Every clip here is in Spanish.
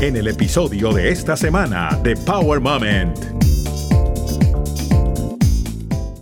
en el episodio de esta semana de Power Moment.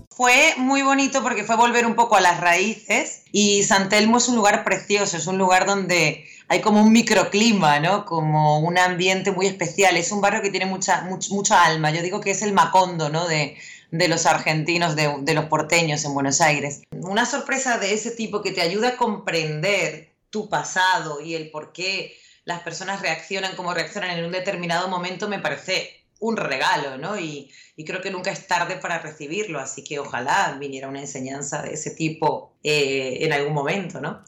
Fue muy bonito porque fue volver un poco a las raíces y San Telmo es un lugar precioso, es un lugar donde hay como un microclima, ¿no? Como un ambiente muy especial. Es un barrio que tiene mucha, mucha alma. Yo digo que es el Macondo, ¿no? De, de los argentinos, de, de, los porteños en Buenos Aires. Una sorpresa de ese tipo que te ayuda a comprender tu pasado y el por qué las personas reaccionan como reaccionan en un determinado momento me parece un regalo, ¿no? Y, y, creo que nunca es tarde para recibirlo, así que ojalá viniera una enseñanza de ese tipo eh, en algún momento, ¿no?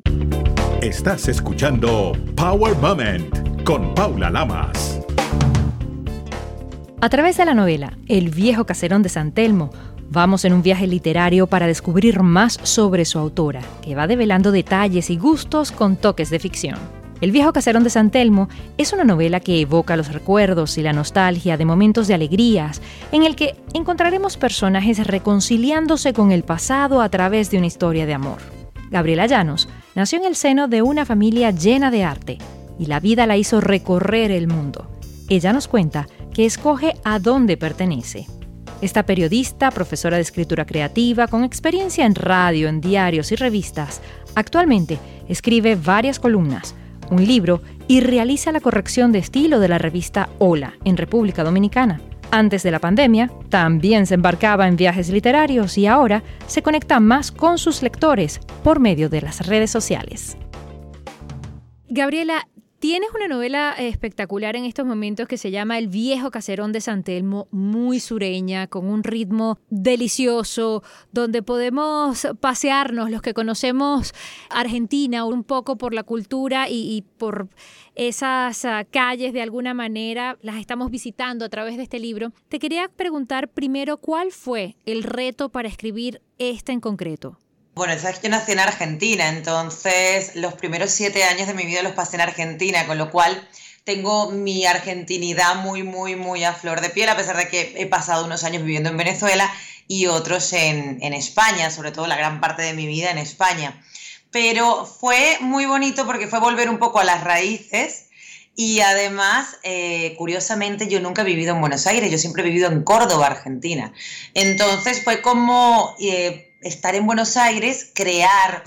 Estás escuchando Power Moment con Paula Lamas. A través de la novela El viejo caserón de San Telmo, vamos en un viaje literario para descubrir más sobre su autora, que va develando detalles y gustos con toques de ficción. El viejo caserón de San Telmo es una novela que evoca los recuerdos y la nostalgia de momentos de alegrías, en el que encontraremos personajes reconciliándose con el pasado a través de una historia de amor. Gabriela Llanos nació en el seno de una familia llena de arte, y la vida la hizo recorrer el mundo. Ella nos cuenta que escoge a dónde pertenece. Esta periodista, profesora de escritura creativa, con experiencia en radio, en diarios y revistas, actualmente escribe varias columnas, un libro y realiza la corrección de estilo de la revista Hola en República Dominicana. Antes de la pandemia, también se embarcaba en viajes literarios y ahora se conecta más con sus lectores por medio de las redes sociales. Gabriela, Tienes una novela espectacular en estos momentos que se llama El viejo caserón de San Telmo, muy sureña, con un ritmo delicioso, donde podemos pasearnos los que conocemos Argentina un poco por la cultura y, por esas ah, calles de alguna manera, las estamos visitando a través de este libro. Te quería preguntar primero cuál fue el reto para escribir este en concreto. Bueno, sabes que yo nací en Argentina, entonces los primeros siete años de mi vida los pasé en Argentina, con lo cual tengo mi argentinidad muy, muy, muy a flor de piel, a pesar de que he pasado unos años viviendo en Venezuela y otros en, España, sobre todo la gran parte de mi vida en España. Pero fue muy bonito porque fue volver un poco a las raíces y además, eh, curiosamente, yo nunca he vivido en Buenos Aires, yo siempre he vivido en Córdoba, Argentina. Entonces fue como eh, estar en Buenos Aires, crear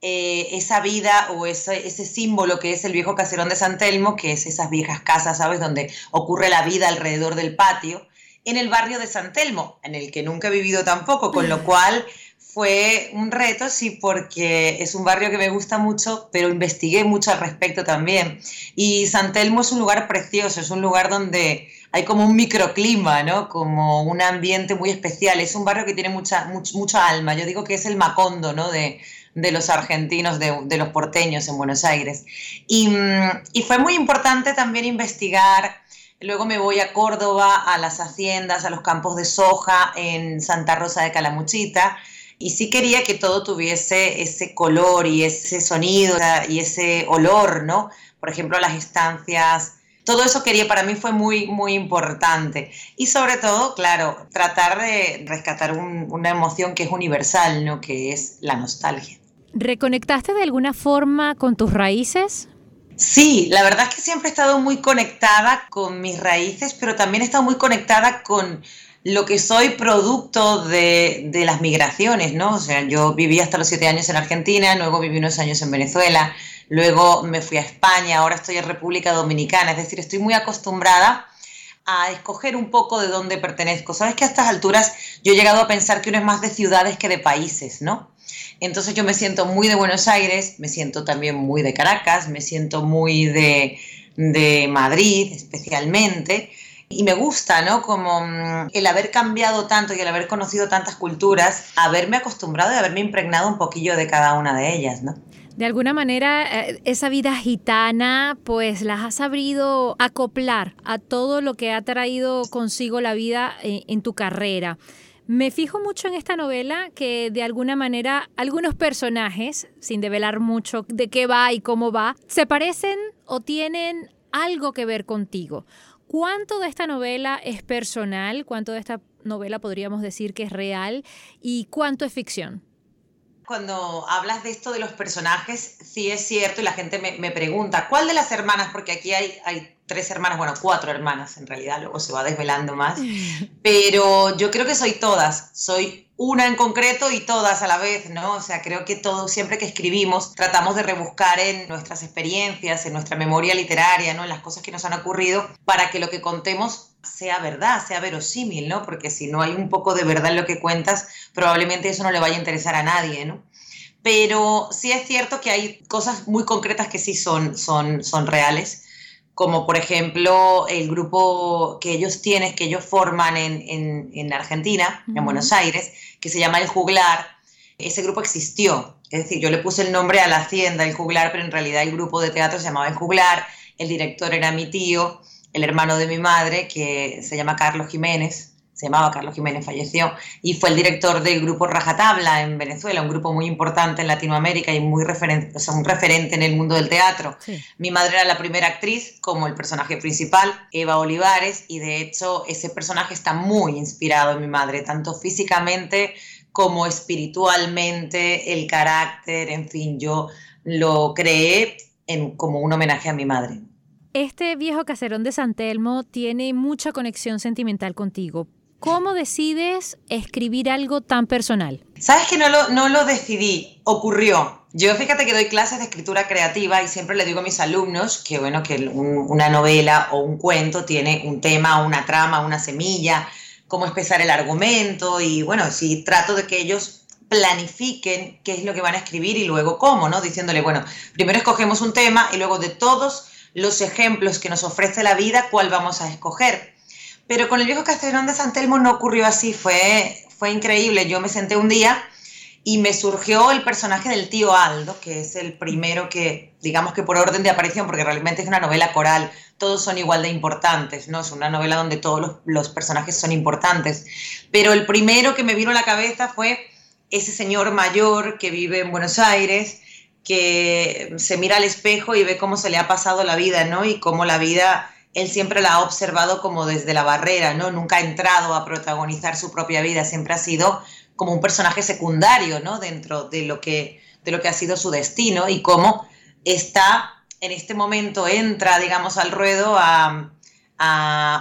eh, esa vida o ese, ese, símbolo que es el viejo caserón de San Telmo, que es esas viejas casas, ¿sabes?, donde ocurre la vida alrededor del patio, en el barrio de San Telmo, en el que nunca he vivido tampoco, con lo cual fue un reto, sí, porque es un barrio que me gusta mucho, pero investigué mucho al respecto también. Y San Telmo es un lugar precioso, es un lugar donde hay como un microclima, ¿no? Como un ambiente muy especial. Es un barrio que tiene mucha, mucha alma. Yo digo que es el Macondo, ¿no? De, de los argentinos, de, de, los porteños en Buenos Aires. Y, y fue muy importante también investigar. Luego me voy a Córdoba, a las haciendas, a los campos de soja en Santa Rosa de Calamuchita y sí quería que todo tuviese ese color y ese sonido y ese olor, ¿no? Por ejemplo, las estancias, todo eso quería, para mí fue muy, muy importante. Y sobre todo, claro, tratar de rescatar una emoción que es universal, ¿no? Que es la nostalgia. ¿Reconectaste de alguna forma con tus raíces? Sí, la verdad es que siempre he estado muy conectada con mis raíces, pero también he estado muy conectada con lo que soy producto de, las migraciones, ¿no? O sea, yo viví hasta los siete años en Argentina, luego viví unos años en Venezuela, luego me fui a España, ahora estoy en República Dominicana, es decir, estoy muy acostumbrada a escoger un poco de dónde pertenezco. Sabes que a estas alturas yo he llegado a pensar que uno es más de ciudades que de países, ¿no? Entonces yo me siento muy de Buenos Aires, me siento también muy de Caracas, me siento muy de, de Madrid especialmente, y me gusta, ¿no? Como mm, el haber cambiado tanto y el haber conocido tantas culturas, haberme acostumbrado y haberme impregnado un poquillo de cada una de ellas, ¿no? De alguna manera, eh, esa vida gitana, pues las has sabido acoplar a todo lo que ha traído consigo la vida en, en tu carrera. Me fijo mucho en esta novela que de alguna manera algunos personajes, sin develar mucho de qué va y cómo va, se parecen o tienen algo que ver contigo. ¿Cuánto de esta novela es personal? ¿Cuánto de esta novela podríamos decir que es real? ¿Y cuánto es ficción? Cuando hablas de esto de los personajes, sí es cierto y la gente me, me pregunta, ¿cuál de las hermanas? Porque aquí hay, hay tres hermanas, bueno, cuatro hermanas en realidad, luego se va desvelando más, pero yo creo que soy todas, soy una en concreto y todas a la vez, ¿no? O sea, creo que todo, siempre que escribimos, tratamos de rebuscar en nuestras experiencias, en nuestra memoria literaria, ¿no? En las cosas que nos han ocurrido, para que lo que contemos sea verdad, sea verosímil, ¿no? Porque si no hay un poco de verdad en lo que cuentas, probablemente eso no le vaya a interesar a nadie, ¿no? Pero sí es cierto que hay cosas muy concretas que sí son, son, son reales como por ejemplo el grupo que ellos tienen, que ellos forman en, en, Argentina, en Buenos Aires, que se llama El Juglar. Ese grupo existió, es decir, yo le puse el nombre a la hacienda, El Juglar, pero en realidad el grupo de teatro se llamaba El Juglar, el director era mi tío, el hermano de mi madre, que se llama Carlos Jiménez, se llamaba Carlos Jiménez, falleció, y fue el director del grupo Rajatabla en Venezuela, un grupo muy importante en Latinoamérica y muy referente, o sea, un referente en el mundo del teatro. Mi madre era la primera actriz como el personaje principal, Eva Olivares, y de hecho ese personaje está muy inspirado en mi madre, tanto físicamente como espiritualmente, el carácter, en fin, yo lo creé en, como un homenaje a mi madre. Este viejo caserón de San Telmo tiene mucha conexión sentimental contigo. ¿Cómo decides escribir algo tan personal? Sabes que no lo, decidí, ocurrió. Yo fíjate que doy clases de escritura creativa y siempre le digo a mis alumnos que bueno que una novela o un cuento tiene un tema, una trama, una semilla, cómo expresar el argumento y bueno, si trato de que ellos planifiquen qué es lo que van a escribir y luego cómo, ¿no? Diciéndole, bueno, primero escogemos un tema y luego de todos los ejemplos que nos ofrece la vida, ¿cuál vamos a escoger? Pero con el viejo Castellón de San Telmo no ocurrió así, fue, fue increíble. Yo me senté un día y me surgió el personaje del tío Aldo, que es el primero que, digamos que por orden de aparición, porque realmente es una novela coral, todos son igual de importantes, ¿no? Es una novela donde todos los, los personajes son importantes. Pero el primero que me vino a la cabeza fue ese señor mayor que vive en Buenos Aires, que se mira al espejo y ve cómo se le ha pasado la vida, ¿no? Y cómo la vida él siempre la ha observado como desde la barrera, ¿no? Nunca ha entrado a protagonizar su propia vida, siempre ha sido como un personaje secundario, ¿no? Dentro de lo que, de lo que ha sido su destino y cómo está en este momento, entra, digamos, al ruedo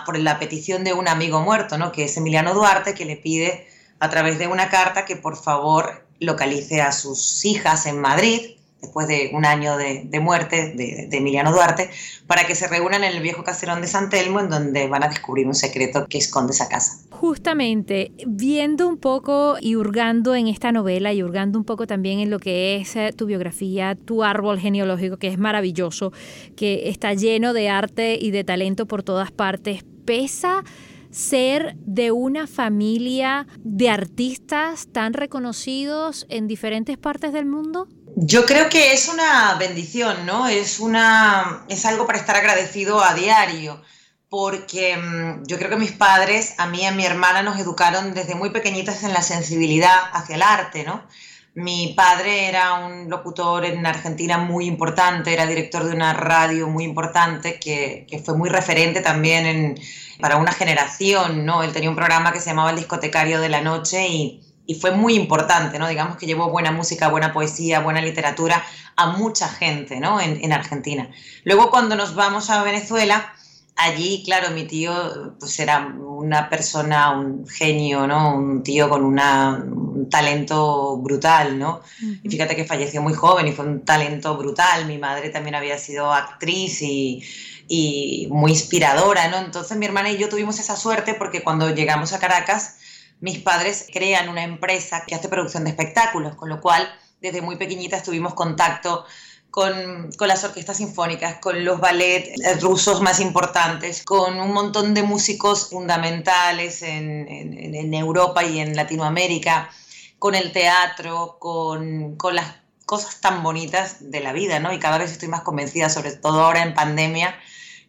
por la petición de un amigo muerto, ¿no? Que es Emiliano Duarte, que le pide a través de una carta que por favor localice a sus hijas en Madrid después de un año de, muerte de, Emiliano Duarte, para que se reúnan en el viejo caserón de San Telmo, en donde van a descubrir un secreto que esconde esa casa. Justamente, viendo un poco y hurgando en esta novela y hurgando un poco también en lo que es eh, tu biografía, tu árbol genealógico, que es maravilloso, que está lleno de arte y de talento por todas partes, pesa ser de una familia de artistas tan reconocidos en diferentes partes del mundo? Yo creo que es una bendición, ¿no? Es, una, es algo para estar agradecido a diario, porque mm, yo creo que mis padres, a mí y a mi hermana, nos educaron desde muy pequeñitas en la sensibilidad hacia el arte, ¿no? Mi padre era un locutor en Argentina muy importante, era director de una radio muy importante que, fue muy referente también para una generación, ¿no? Él tenía un programa que se llamaba El Discotecario de la Noche y y fue muy importante, ¿no? Digamos que llevó buena música, buena poesía, buena literatura a mucha gente, ¿no? En, Argentina. Luego cuando nos vamos a Venezuela, allí, claro, mi tío pues era una persona, un genio, ¿no? Un tío con un talento brutal, ¿no? Y fíjate que falleció muy joven y fue un talento brutal. Mi madre también había sido actriz y, y muy inspiradora, ¿no? Entonces mi hermana y yo tuvimos esa suerte porque cuando llegamos a Caracas, mis padres crean una empresa que hace producción de espectáculos, con lo cual desde muy pequeñitas tuvimos contacto con, las orquestas sinfónicas, con los ballets rusos más importantes, con un montón de músicos fundamentales en, Europa y en Latinoamérica, con el teatro, con, con, las cosas tan bonitas de la vida, ¿no? Y cada vez estoy más convencida, sobre todo ahora en pandemia,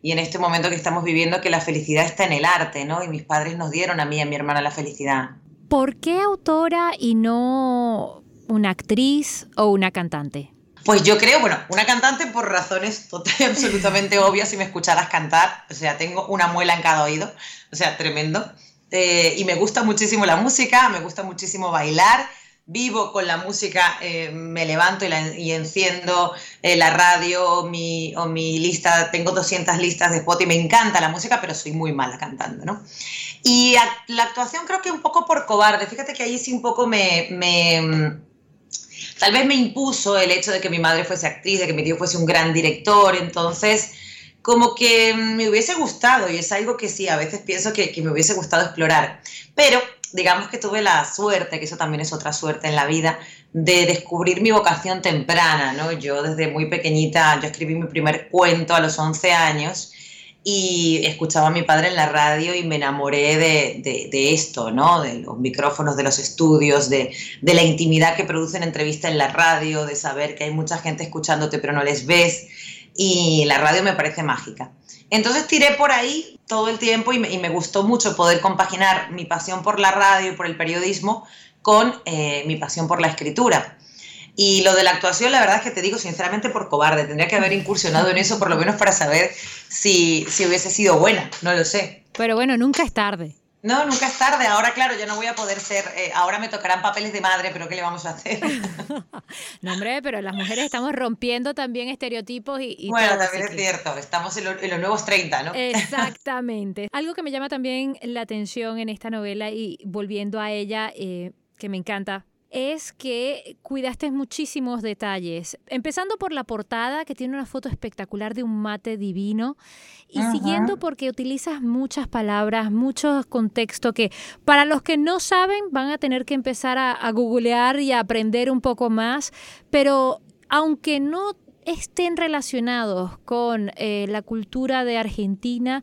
y en este momento que estamos viviendo que la felicidad está en el arte, ¿no? Y mis padres nos dieron a mí y a mi hermana la felicidad. ¿Por qué autora y no una actriz o una cantante? Pues yo creo, bueno, una cantante por razones total y absolutamente obvias si me escucharas cantar. O sea, tengo una muela en cada oído, o sea, tremendo. Eh, y me gusta muchísimo la música, me gusta muchísimo bailar. Vivo con la música, eh, me levanto y, enciendo eh, la radio o mi lista, tengo 200 listas de spot y me encanta la música, pero soy muy mala cantando, ¿no? Y la actuación creo que un poco por cobarde, fíjate que ahí sí un poco me, me tal vez me impuso el hecho de que mi madre fuese actriz, de que mi tío fuese un gran director, entonces como que me hubiese gustado y es algo que sí, a veces pienso que me hubiese gustado explorar, pero digamos que tuve la suerte, que eso también es otra suerte en la vida, de descubrir mi vocación temprana, ¿no? Yo desde muy pequeñita, yo escribí mi primer cuento a los 11 años y escuchaba a mi padre en la radio y me enamoré de, de, esto, ¿no? De los micrófonos, de los estudios, de, de la intimidad que producen entrevistas en la radio, de saber que hay mucha gente escuchándote pero no les ves y la radio me parece mágica. Entonces tiré por ahí todo el tiempo y me, gustó mucho poder compaginar mi pasión por la radio y por el periodismo con eh, mi pasión por la escritura. Y lo de la actuación, la verdad es que te digo sinceramente por cobarde. Tendría que haber incursionado en eso por lo menos para saber si, si hubiese sido buena. No lo sé. Pero bueno, nunca es tarde. No, nunca es tarde. Ahora, claro, ya no voy a poder ser. Eh, ahora me tocarán papeles de madre, pero ¿qué le vamos a hacer? no, hombre, pero las mujeres estamos rompiendo también estereotipos y. bueno, también es cierto. Estamos en, los nuevos 30, ¿no? Exactamente. Algo que me llama también la atención en esta novela y volviendo a ella, eh, que me encanta, es que cuidaste muchísimos detalles, empezando por la portada que tiene una foto espectacular de un mate divino y siguiendo porque utilizas muchas palabras, mucho contexto que para los que no saben van a tener que empezar a, googlear y a aprender un poco más, pero aunque no estén relacionados con eh, la cultura de Argentina,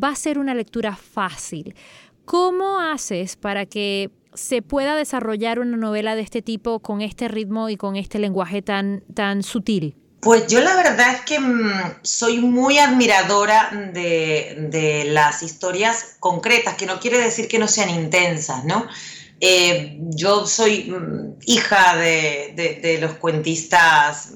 va a ser una lectura fácil. ¿Cómo haces para que se pueda desarrollar una novela de este tipo con este ritmo y con este lenguaje tan, tan sutil? Pues yo la verdad es que mm, soy muy admiradora de, las historias concretas, que no quiere decir que no sean intensas, ¿no? Eh, yo soy mm, hija de, los cuentistas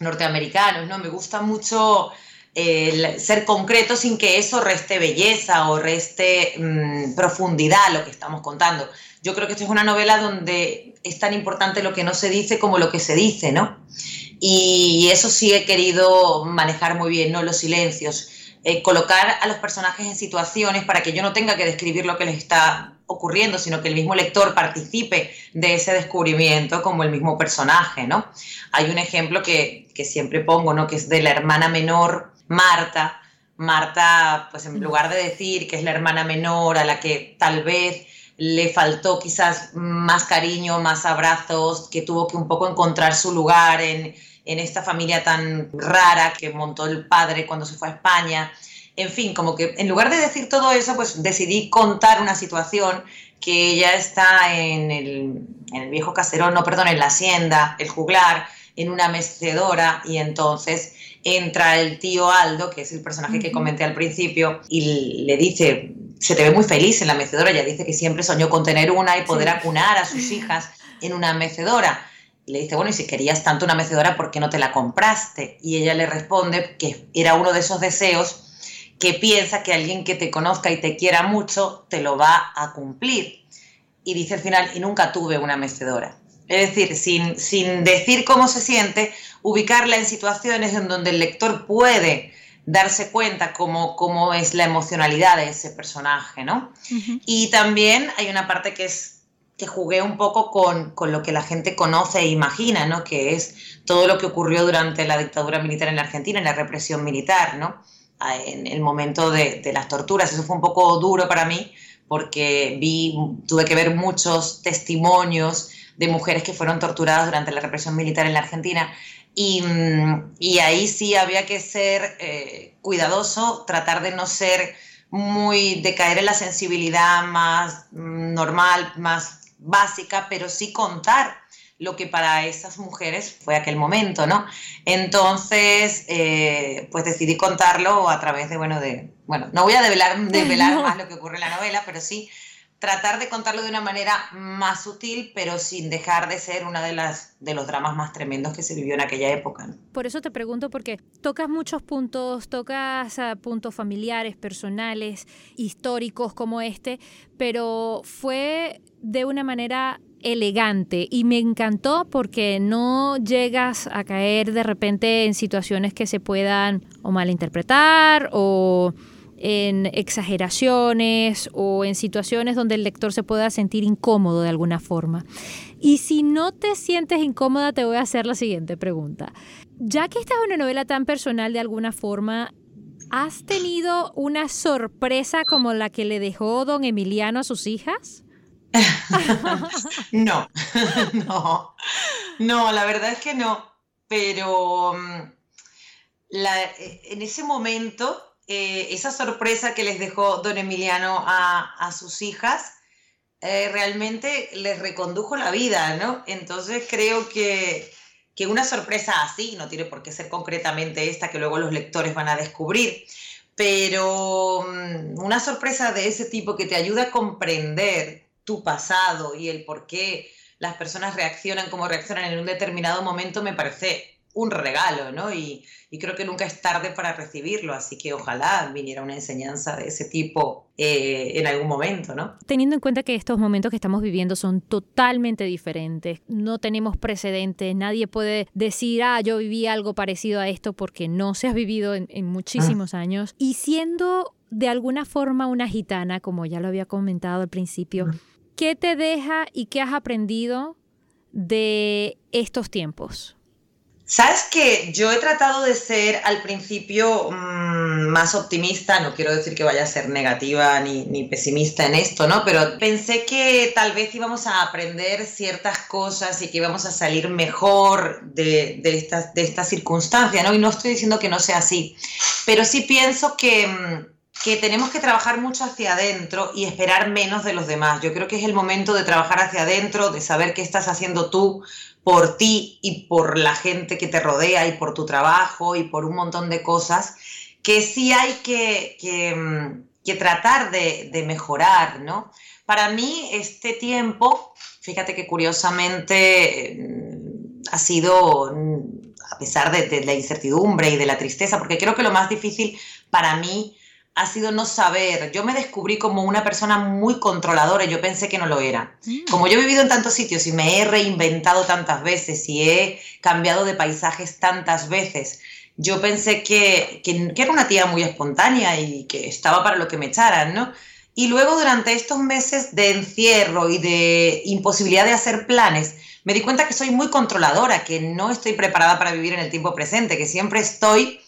norteamericanos, ¿no? Me gusta mucho eh, ser concreto sin que eso reste belleza o reste mm, profundidad a lo que estamos contando yo creo que esta es una novela donde es tan importante lo que no se dice como lo que se dice, ¿no? Y eso sí he querido manejar muy bien, ¿no? Los silencios, eh, colocar a los personajes en situaciones para que yo no tenga que describir lo que les está ocurriendo, sino que el mismo lector participe de ese descubrimiento como el mismo personaje, ¿no? Hay un ejemplo que, que siempre pongo, ¿no? Que es de la hermana menor, Marta. Marta, pues en lugar de decir que es la hermana menor a la que tal vez le faltó quizás más cariño, más abrazos, que tuvo que un poco encontrar su lugar en, esta familia tan rara que montó el padre cuando se fue a España. En fin, como que en lugar de decir todo eso, pues decidí contar una situación que ella está en el, en el viejo caserón, no, perdón, en la hacienda, el juglar, en una mecedora y entonces entra el tío Aldo, que es el personaje que comenté al principio, y le dice, se te ve muy feliz en la mecedora, ella dice que siempre soñó con tener una y poder acunar a sus hijas en una mecedora. Y le dice, bueno, y si querías tanto una mecedora, ¿por qué no te la compraste? Y ella le responde que era uno de esos deseos que piensa que alguien que te conozca y te quiera mucho te lo va a cumplir. Y dice al final, y nunca tuve una mecedora. Es decir, sin, sin decir cómo se siente, ubicarla en situaciones en donde el lector puede darse cuenta cómo, cómo es la emocionalidad de ese personaje, ¿no? Y también hay una parte que es que jugué un poco con, con, lo que la gente conoce e imagina, ¿no? Que es todo lo que ocurrió durante la dictadura militar en la Argentina, en la represión militar, ¿no? En el momento de, de las torturas. Eso fue un poco duro para mí porque vi, tuve que ver muchos testimonios de mujeres que fueron torturadas durante la represión militar en la Argentina. Y, y ahí sí había que ser eh, cuidadoso, tratar de no ser muy, de caer en la sensibilidad más normal, más básica, pero sí contar lo que para esas mujeres fue aquel momento, ¿no? Entonces, eh, pues decidí contarlo a través de, bueno, de, bueno, no voy a develar, develar más lo que ocurre en la novela, pero sí tratar de contarlo de una manera más sutil, pero sin dejar de ser una de las de los dramas más tremendos que se vivió en aquella época. Por eso te pregunto porque tocas muchos puntos, tocas ah, puntos familiares, personales, históricos como este, pero fue de una manera elegante y me encantó porque no llegas a caer de repente en situaciones que se puedan o malinterpretar o en exageraciones o en situaciones donde el lector se pueda sentir incómodo de alguna forma. Y si no te sientes incómoda, te voy a hacer la siguiente pregunta. Ya que esta es una novela tan personal de alguna forma, ¿has tenido una sorpresa como la que le dejó don Emiliano a sus hijas? no, no, no, la verdad es que no, pero mm, en ese momento eh, esa sorpresa que les dejó don Emiliano a, sus hijas eh, realmente les recondujo la vida, ¿no? Entonces creo que, que una sorpresa así, no tiene por qué ser concretamente esta que luego los lectores van a descubrir, pero mm, una sorpresa de ese tipo que te ayuda a comprender tu pasado y el por qué las personas reaccionan como reaccionan en un determinado momento me parece un regalo, ¿no? Y, creo que nunca es tarde para recibirlo, así que ojalá viniera una enseñanza de ese tipo eh, en algún momento, ¿no? Teniendo en cuenta que estos momentos que estamos viviendo son totalmente diferentes, no tenemos precedentes, nadie puede decir, ah, yo viví algo parecido a esto porque no se ha vivido en, muchísimos ah. años, y siendo de alguna forma una gitana, como ya lo había comentado al principio, ah. ¿qué te deja y qué has aprendido de estos tiempos? Sabes que yo he tratado de ser al principio mm, más optimista, no quiero decir que vaya a ser negativa ni, pesimista en esto, ¿no? Pero pensé que tal vez íbamos a aprender ciertas cosas y que íbamos a salir mejor de, de, estas, de esta circunstancia, ¿no? Y no estoy diciendo que no sea así, pero sí pienso que, mm, que tenemos que trabajar mucho hacia adentro y esperar menos de los demás. Yo creo que es el momento de trabajar hacia adentro, de saber qué estás haciendo tú por ti y por la gente que te rodea y por tu trabajo y por un montón de cosas que sí hay que, que, mm, tratar de, mejorar, ¿no? Para mí este tiempo, fíjate que curiosamente mm, ha sido, mm, a pesar de, de la incertidumbre y de la tristeza, porque creo que lo más difícil para mí ha sido no saber. Yo me descubrí como una persona muy controladora y yo pensé que no lo era. Mm. Como yo he vivido en tantos sitios y me he reinventado tantas veces y he cambiado de paisajes tantas veces, yo pensé que, que, era una tía muy espontánea y que estaba para lo que me echaran, ¿no? Y luego durante estos meses de encierro y de imposibilidad de hacer planes, me di cuenta que soy muy controladora, que no estoy preparada para vivir en el tiempo presente, que siempre estoy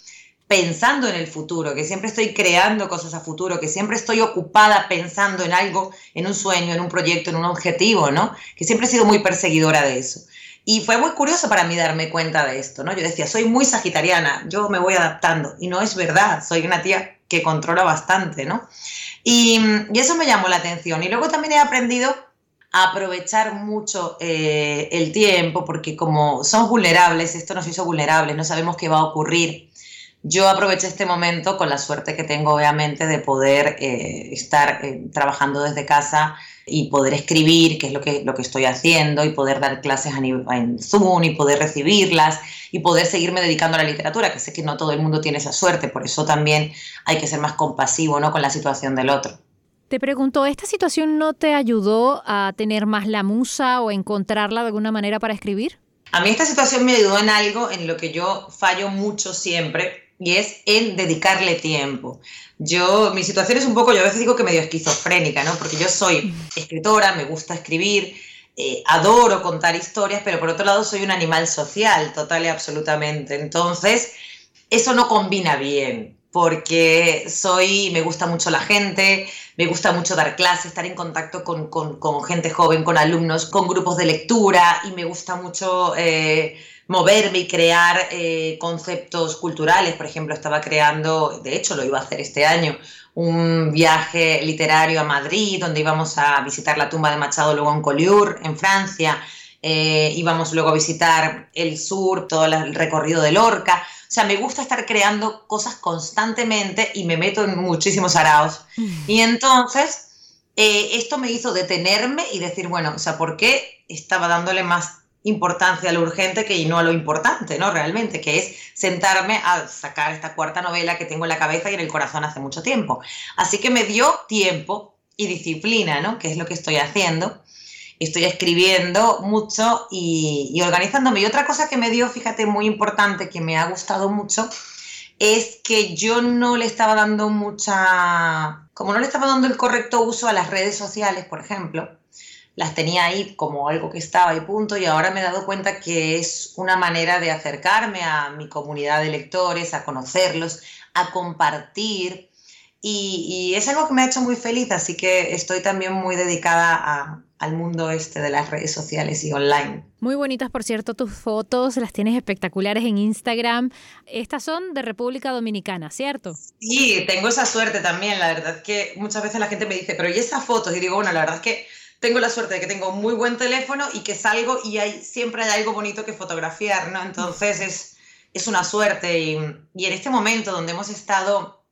pensando en el futuro, que siempre estoy creando cosas a futuro, que siempre estoy ocupada pensando en algo, en un sueño, en un proyecto, en un objetivo, ¿no? Que siempre he sido muy perseguidora de eso. Y fue muy curioso para mí darme cuenta de esto, ¿no? Yo decía, soy muy sagitariana, yo me voy adaptando. Y no es verdad, soy una tía que controla bastante, ¿no? Y, eso me llamó la atención. Y luego también he aprendido a aprovechar mucho eh, el tiempo, porque como son vulnerables, esto nos hizo vulnerables, no sabemos qué va a ocurrir yo aproveché este momento con la suerte que tengo, obviamente, de poder eh, estar eh, trabajando desde casa y poder escribir, que es lo que, lo que estoy haciendo, y poder dar clases en Zoom y poder recibirlas y poder seguirme dedicando a la literatura, que sé que no todo el mundo tiene esa suerte, por eso también hay que ser más compasivo ¿no? con la situación del otro. Te pregunto, ¿esta situación no te ayudó a tener más la musa o encontrarla de alguna manera para escribir? A mí esta situación me ayudó en algo en lo que yo fallo mucho siempre, y es en dedicarle tiempo. Yo, mi situación es un poco, yo a veces digo que medio esquizofrénica, ¿no? Porque yo soy escritora, me gusta escribir, eh, adoro contar historias, pero por otro lado soy un animal social, total y absolutamente. Entonces, eso no combina bien, porque soy, me gusta mucho la gente, me gusta mucho dar clases, estar en contacto con, gente joven, con alumnos, con grupos de lectura, y me gusta mucho... Eh, moverme y crear eh, conceptos culturales. Por ejemplo, estaba creando, de hecho lo iba a hacer este año, un viaje literario a Madrid, donde íbamos a visitar la tumba de Machado luego en Collioure, en Francia. Eh, íbamos luego a visitar el sur, todo el recorrido de Lorca. O sea, me gusta estar creando cosas constantemente y me meto en muchísimos araos. Mm. Y entonces eh, esto me hizo detenerme y decir, bueno, o sea, ¿por qué estaba dándole más importancia a lo urgente que no a lo importante, ¿no? Realmente, que es sentarme a sacar esta cuarta novela que tengo en la cabeza y en el corazón hace mucho tiempo. Así que me dio tiempo y disciplina, ¿no? Que es lo que estoy haciendo. Estoy escribiendo mucho y, y organizándome. Y otra cosa que me dio, fíjate, muy importante, que me ha gustado mucho, es que yo no le estaba dando mucha, como no le estaba dando el correcto uso a las redes sociales, por ejemplo, las tenía ahí como algo que estaba y punto, y ahora me he dado cuenta que es una manera de acercarme a mi comunidad de lectores, a conocerlos, a compartir, y, es algo que me ha hecho muy feliz, así que estoy también muy dedicada al mundo este de las redes sociales y online. Muy bonitas, por cierto, tus fotos, las tienes espectaculares en Instagram. Estas son de República Dominicana, ¿cierto? Sí, tengo esa suerte también, la verdad que muchas veces la gente me dice, pero ¿y esas fotos? Y digo, bueno, la verdad es que tengo la suerte de que tengo muy buen teléfono y que salgo y hay, siempre hay algo bonito que fotografiar, ¿no? Entonces es, es una suerte y, en este momento donde hemos estado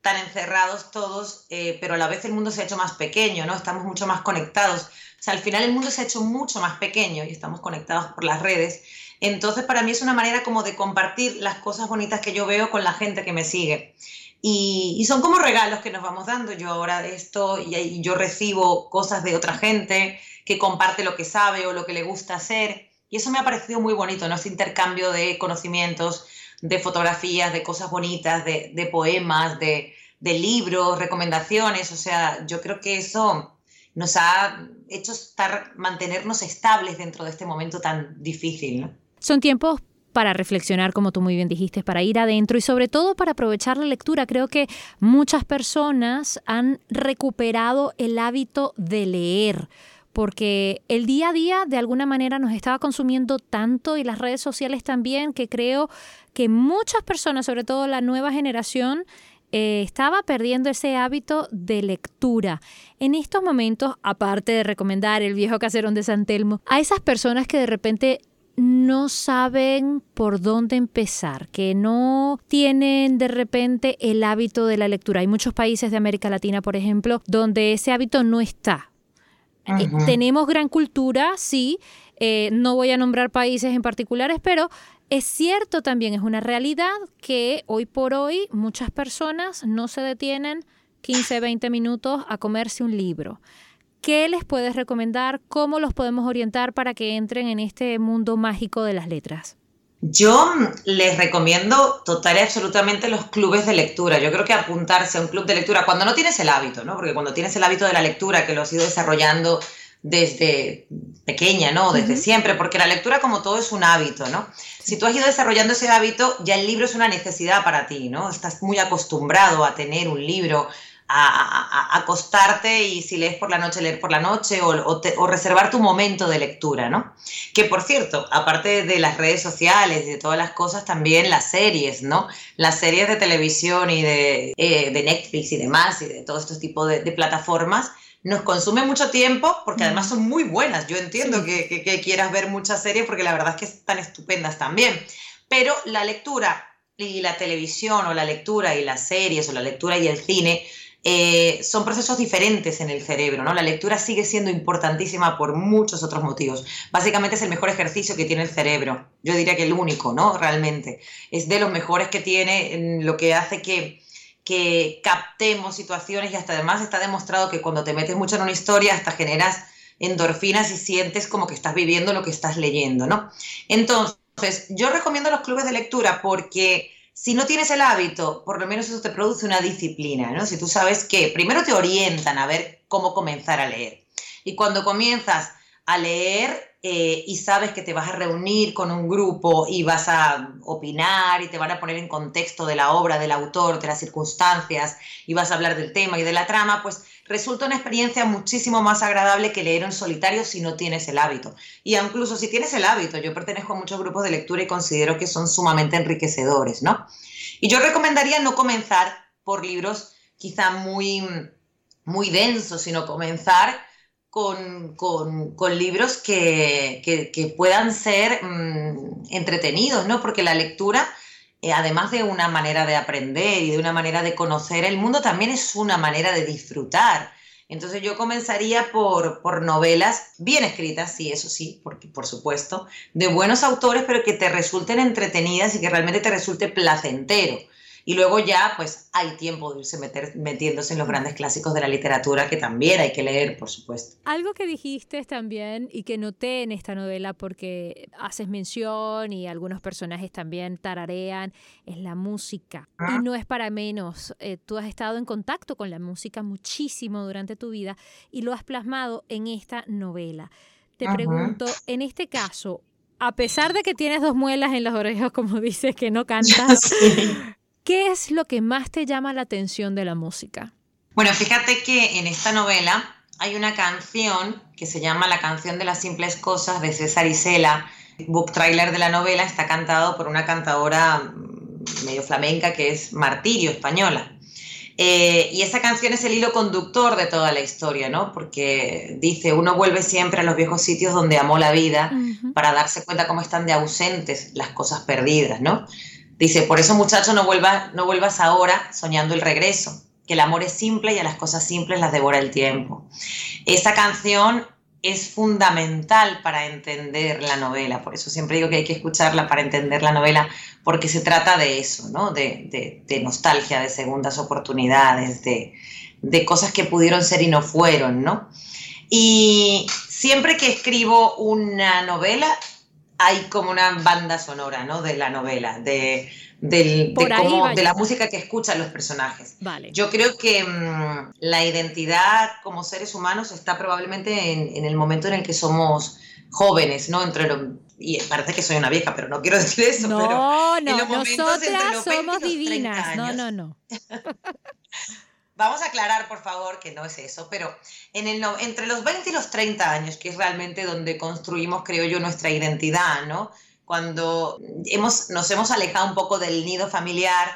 tan encerrados todos, eh, pero a la vez el mundo se ha hecho más pequeño, ¿no? Estamos mucho más conectados. O sea, al final el mundo se ha hecho mucho más pequeño y estamos conectados por las redes. Entonces, para mí es una manera como de compartir las cosas bonitas que yo veo con la gente que me sigue. Y, son como regalos que nos vamos dando. Yo ahora esto y, y yo recibo cosas de otra gente que comparte lo que sabe o lo que le gusta hacer. Y eso me ha parecido muy bonito, ¿no? Ese intercambio de conocimientos, de fotografías, de cosas bonitas, de, poemas, de, libros, recomendaciones. O sea, yo creo que eso nos ha hecho estar, mantenernos estables dentro de este momento tan difícil. Son tiempos para reflexionar, como tú muy bien dijiste, para ir adentro y sobre todo para aprovechar la lectura. Creo que muchas personas han recuperado el hábito de leer porque el día a día de alguna manera nos estaba consumiendo tanto y las redes sociales también que creo que muchas personas, sobre todo la nueva generación, eh, estaba perdiendo ese hábito de lectura. En estos momentos, aparte de recomendar el viejo caserón de San Telmo, a esas personas que de repente no saben por dónde empezar, que no tienen de repente el hábito de la lectura. Hay muchos países de América Latina, por ejemplo, donde ese hábito no está. Eh, tenemos gran cultura, sí, eh, no voy a nombrar países en particulares, pero es cierto también, es una realidad que hoy por hoy muchas personas no se detienen 15, 20 minutos a comerse un libro. ¿Qué les puedes recomendar? ¿Cómo los podemos orientar para que entren en este mundo mágico de las letras? Yo les recomiendo total y absolutamente los clubes de lectura. Yo creo que apuntarse a un club de lectura cuando no tienes el hábito, ¿no? Porque cuando tienes el hábito de la lectura, que lo has ido desarrollando desde pequeña, ¿no? Desde siempre, porque la lectura como todo es un hábito, ¿no? Si tú has ido desarrollando ese hábito, ya el libro es una necesidad para ti, ¿no? Estás muy acostumbrado a tener un libro, a, acostarte y si lees por la noche, leer por la noche o, reservar tu momento de lectura, ¿no? Que por cierto, aparte de las redes sociales y de todas las cosas, también las series, ¿no? Las series de televisión y de, eh, Netflix y demás y de todo este tipo de, plataformas nos consumen mucho tiempo porque además son muy buenas. Yo entiendo que, que, quieras ver muchas series porque la verdad es que están estupendas también. Pero la lectura y la televisión o la lectura y las series o la lectura y el cine eh, son procesos diferentes en el cerebro, ¿no? La lectura sigue siendo importantísima por muchos otros motivos. Básicamente es el mejor ejercicio que tiene el cerebro. Yo diría que el único, ¿no? Realmente. Es de los mejores que tiene, lo que hace que, que captemos situaciones y hasta además está demostrado que cuando te metes mucho en una historia hasta generas endorfinas y sientes como que estás viviendo lo que estás leyendo, ¿no? Entonces, yo recomiendo los clubes de lectura porque si no tienes el hábito, por lo menos eso te produce una disciplina, ¿no? Si tú sabes que primero te orientan a ver cómo comenzar a leer. Y cuando comienzas a leer eh, y sabes que te vas a reunir con un grupo y vas a opinar y te van a poner en contexto de la obra, del autor, de las circunstancias y vas a hablar del tema y de la trama, pues resulta una experiencia muchísimo más agradable que leer en solitario si no tienes el hábito. Y incluso si tienes el hábito, yo pertenezco a muchos grupos de lectura y considero que son sumamente enriquecedores, ¿no? Y yo recomendaría no comenzar por libros quizá muy, muy densos, sino comenzar con, libros que, puedan ser mm, entretenidos, ¿no? Porque la lectura además de una manera de aprender y de una manera de conocer el mundo, también es una manera de disfrutar. Entonces yo comenzaría por, por novelas bien escritas, sí, eso sí, porque, por supuesto, de buenos autores, pero que te resulten entretenidas y que realmente te resulte placentero. Y luego ya, pues hay tiempo de irse meter, metiéndose en los grandes clásicos de la literatura que también hay que leer, por supuesto. Algo que dijiste también y que noté en esta novela porque haces mención y algunos personajes también tararean es la música. Y no es para menos. Eh, tú has estado en contacto con la música muchísimo durante tu vida y lo has plasmado en esta novela. Te pregunto, en este caso, a pesar de que tienes dos muelas en las orejas, como dices que no cantas, ¿Qué es lo que más te llama la atención de la música? Bueno, fíjate que en esta novela hay una canción que se llama La canción de las simples cosas de César Isela. El book trailer de la novela está cantado por una cantadora mm, medio flamenca que es Martirio, española. Eh, y esa canción es el hilo conductor de toda la historia, ¿no? Porque dice, uno vuelve siempre a los viejos sitios donde amó la vida para darse cuenta cómo están de ausentes las cosas perdidas, ¿no? Dice, por eso muchacho no, vuelvas, no vuelvas ahora soñando el regreso, que el amor es simple y a las cosas simples las devora el tiempo. Esa canción es fundamental para entender la novela, por eso siempre digo que hay que escucharla para entender la novela, porque se trata de eso, ¿no? de, nostalgia, de segundas oportunidades, de, de, cosas que pudieron ser y no fueron. ¿no? Y siempre que escribo una novela, hay como una banda sonora, ¿no? De la novela, de, de, la música que escuchan los personajes. Yo creo que mm, la identidad como seres humanos está probablemente en, el momento en el que somos jóvenes, ¿no? Entre y parece que soy una vieja, pero no quiero decir eso. No, pero no, nosotras somos divinas. No, no, no. Vamos a aclarar, por favor, que no es eso, pero en el, entre los 20 y los 30 años, que es realmente donde construimos, creo yo, nuestra identidad, ¿no? Cuando hemos, nos hemos alejado un poco del nido familiar,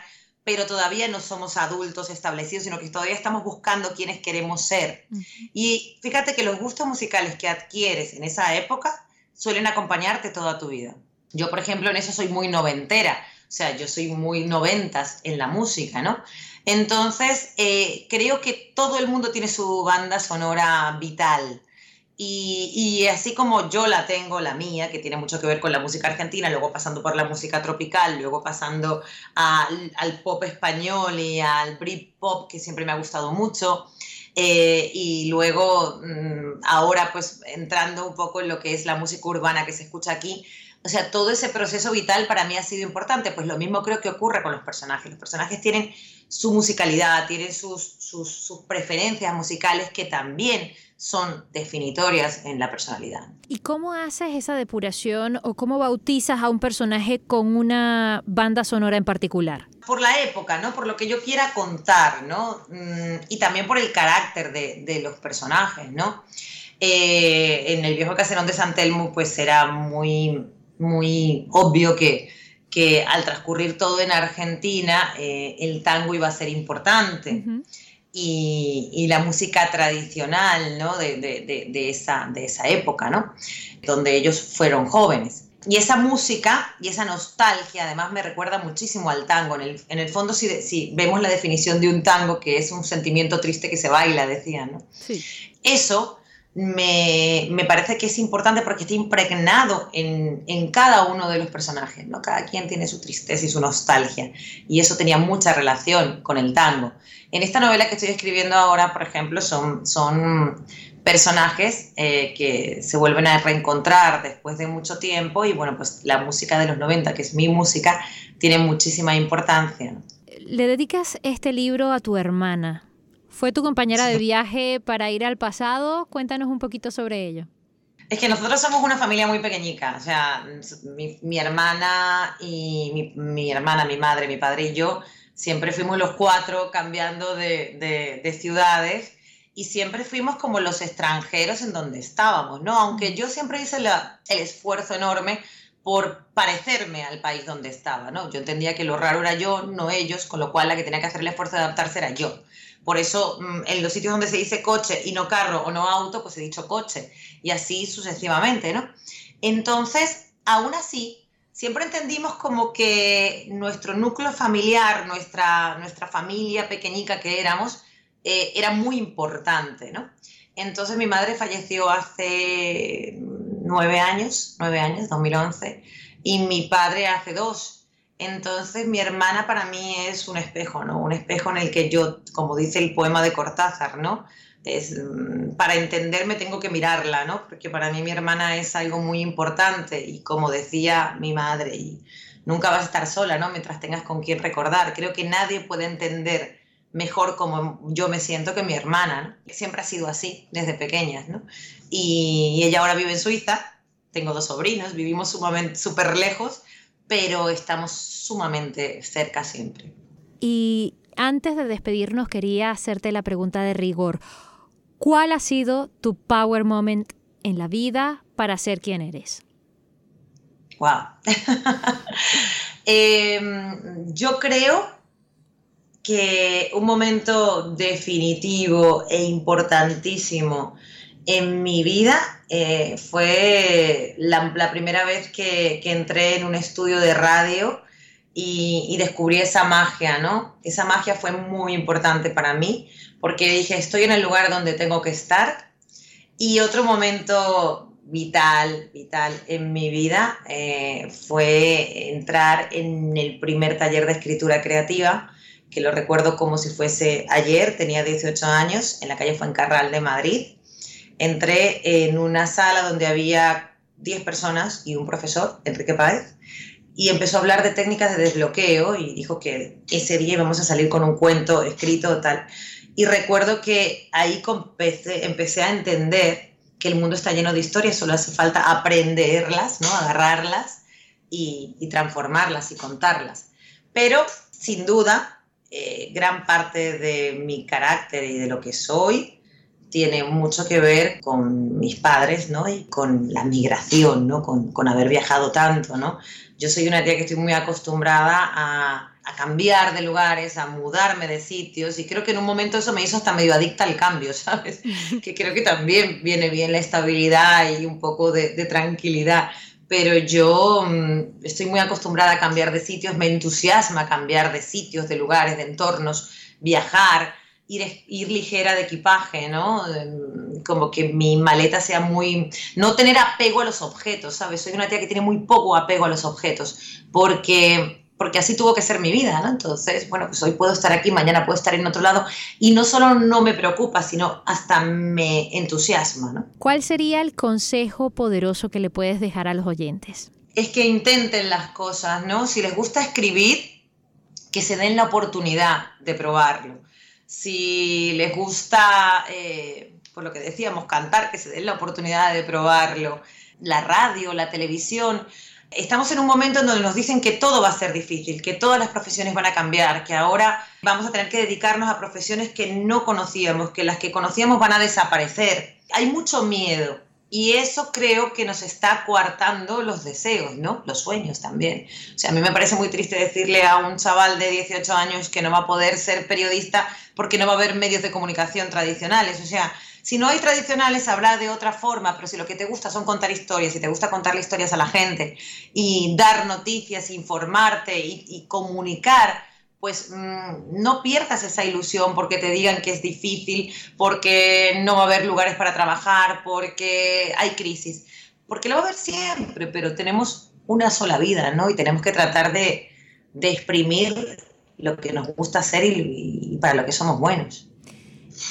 pero todavía no somos adultos establecidos, sino que todavía estamos buscando quiénes queremos ser. Y fíjate que los gustos musicales que adquieres en esa época suelen acompañarte toda tu vida. Yo, por ejemplo, en eso soy muy noventera, o sea, yo soy muy noventas en la música, ¿no? Entonces, eh, creo que todo el mundo tiene su banda sonora vital. Y, así como yo la tengo, la mía, que tiene mucho que ver con la música argentina, luego pasando por la música tropical, luego pasando al, pop español y al Britpop, que siempre me ha gustado mucho, eh, y luego mm, ahora pues entrando un poco en lo que es la música urbana que se escucha aquí, o sea, todo ese proceso vital para mí ha sido importante. Pues lo mismo creo que ocurre con los personajes. Los personajes tienen su musicalidad, tienen sus, sus, preferencias musicales que también son definitorias en la personalidad. ¿Y cómo haces esa depuración o cómo bautizas a un personaje con una banda sonora en particular? Por la época, ¿no? Por lo que yo quiera contar, ¿no? Mm, y también por el carácter de, de los personajes, ¿no? Eh, en el viejo caserón de San Telmo, pues era muy muy obvio que, que al transcurrir todo en Argentina, eh, el tango iba a ser importante. y, la música tradicional ¿no? de, de, esa, de esa época, ¿no? donde ellos fueron jóvenes. Y esa música y esa nostalgia además me recuerda muchísimo al tango. En el, en el fondo, si, si, vemos la definición de un tango, que es un sentimiento triste que se baila, decían, ¿no? Sí. Eso me, parece que es importante porque está impregnado en, cada uno de los personajes, ¿no? Cada quien tiene su tristeza y su nostalgia, y eso tenía mucha relación con el tango. En esta novela que estoy escribiendo ahora, por ejemplo, son, son personajes eh, que se vuelven a reencontrar después de mucho tiempo, y bueno, pues la música de los 90, que es mi música, tiene muchísima importancia. Le dedicas este libro a tu hermana, ¿Fue tu compañera de viaje para ir al pasado? Cuéntanos un poquito sobre ello. Es que nosotros somos una familia muy pequeñica, o sea, mi, hermana y mi, hermana, mi madre, mi padre y yo siempre fuimos los cuatro cambiando de, ciudades y siempre fuimos como los extranjeros en donde estábamos, ¿no? Aunque yo siempre hice el esfuerzo enorme por parecerme al país donde estaba, ¿no? Yo entendía que lo raro era yo, no ellos, con lo cual la que tenía que hacer el esfuerzo de adaptarse era yo. Por eso mm, en los sitios donde se dice coche y no carro o no auto, pues he dicho coche y así sucesivamente, ¿no? Entonces, aún así, siempre entendimos como que nuestro núcleo familiar, nuestra, nuestra familia pequeñica que éramos, eh, era muy importante, ¿no? Entonces mi madre falleció hace nueve años, nueve años, 2011, y mi padre hace dos. Entonces mi hermana para mí es un espejo, ¿no? Un espejo en el que yo, como dice el poema de Cortázar, ¿no? Es, mm, para entenderme tengo que mirarla, ¿no? Porque para mí mi hermana es algo muy importante y como decía mi madre, y nunca vas a estar sola, ¿no? Mientras tengas con quien recordar. Creo que nadie puede entender mejor como yo me siento que mi hermana, ¿no? Siempre ha sido así desde pequeñas, ¿no? Y, ella ahora vive en Suiza, tengo dos sobrinos, vivimos sumamente súper lejos, pero estamos sumamente cerca siempre. Y antes de despedirnos quería hacerte la pregunta de rigor. ¿Cuál ha sido tu power moment en la vida para ser quien eres? Wow. Em, yo creo que un momento definitivo e importantísimo en mi vida eh, fue la, primera vez que, entré en un estudio de radio y, descubrí esa magia, ¿no? Esa magia fue muy importante para mí porque dije, estoy en el lugar donde tengo que estar. Y otro momento vital, vital en mi vida eh, fue entrar en el primer taller de escritura creativa, que lo recuerdo como si fuese ayer, tenía 18 años, en la calle Fuencarral de Madrid. Entré en una sala donde había 10 personas y un profesor, Enrique Páez, y empezó a hablar de técnicas de desbloqueo y dijo que ese día íbamos a salir con un cuento escrito tal. Y recuerdo que ahí empecé, a entender que el mundo está lleno de historias, solo hace falta aprenderlas, ¿no? agarrarlas y, transformarlas y contarlas. Pero, sin duda, eh, gran parte de mi carácter y de lo que soy tiene mucho que ver con mis padres, ¿no? Y con la migración, ¿no? Con, con haber viajado tanto, ¿no? Yo soy una tía que estoy muy acostumbrada a, a cambiar de lugares, a mudarme de sitios y creo que en un momento eso me hizo hasta medio adicta al cambio, ¿sabes? que creo que también viene bien la estabilidad y un poco de, tranquilidad, pero yo mm, estoy muy acostumbrada a cambiar de sitios, me entusiasma cambiar de sitios, de lugares, de entornos, viajar. Ir, ir ligera de equipaje, ¿no? Como que mi maleta sea muy... No tener apego a los objetos, ¿sabes? Soy una tía que tiene muy poco apego a los objetos, porque porque así tuvo que ser mi vida, ¿no? Entonces, bueno, pues hoy puedo estar aquí, mañana puedo estar en otro lado y no solo no me preocupa, sino hasta me entusiasma, ¿no? ¿Cuál sería el consejo poderoso que le puedes dejar a los oyentes? Es que intenten las cosas, ¿no? Si les gusta escribir, que se den la oportunidad de probarlo. Si les gusta, eh, por lo que decíamos, cantar, que se den la oportunidad de probarlo. La radio, la televisión, Estamos en un momento en donde nos dicen que todo va a ser difícil, que todas las profesiones van a cambiar, que ahora vamos a tener que dedicarnos a profesiones que no conocíamos, que las que conocíamos van a desaparecer. Hay mucho miedo y eso creo que nos está coartando los deseos, ¿no? Los sueños también. O sea, a mí me parece muy triste decirle a un chaval de 18 años que no va a poder ser periodista porque no va a haber medios de comunicación tradicionales. O sea, si no hay tradicionales, habrá de otra forma, pero si lo que te gusta son contar historias, y te gusta contarle historias a la gente y dar noticias, informarte y, comunicar, pues mm, no pierdas esa ilusión porque te digan que es difícil, porque no va a haber lugares para trabajar, porque hay crisis. Porque lo va a haber siempre, pero tenemos una sola vida, ¿no? Y tenemos que tratar de, exprimir lo que nos gusta hacer y para lo que somos buenos.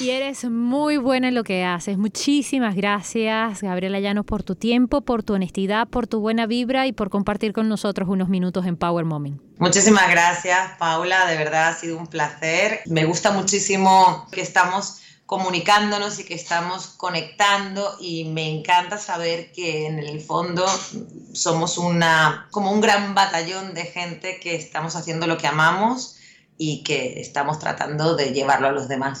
Y eres muy buena en lo que haces. Muchísimas gracias, Gabriela Llanos, por tu tiempo, por tu honestidad, por tu buena vibra y por compartir con nosotros unos minutos en Power Moment. Muchísimas gracias, Paula. De verdad ha sido un placer. Me gusta muchísimo que estamos comunicándonos y que estamos conectando y me encanta saber que en el fondo somos una como un gran batallón de gente que estamos haciendo lo que amamos y que estamos tratando de llevarlo a los demás.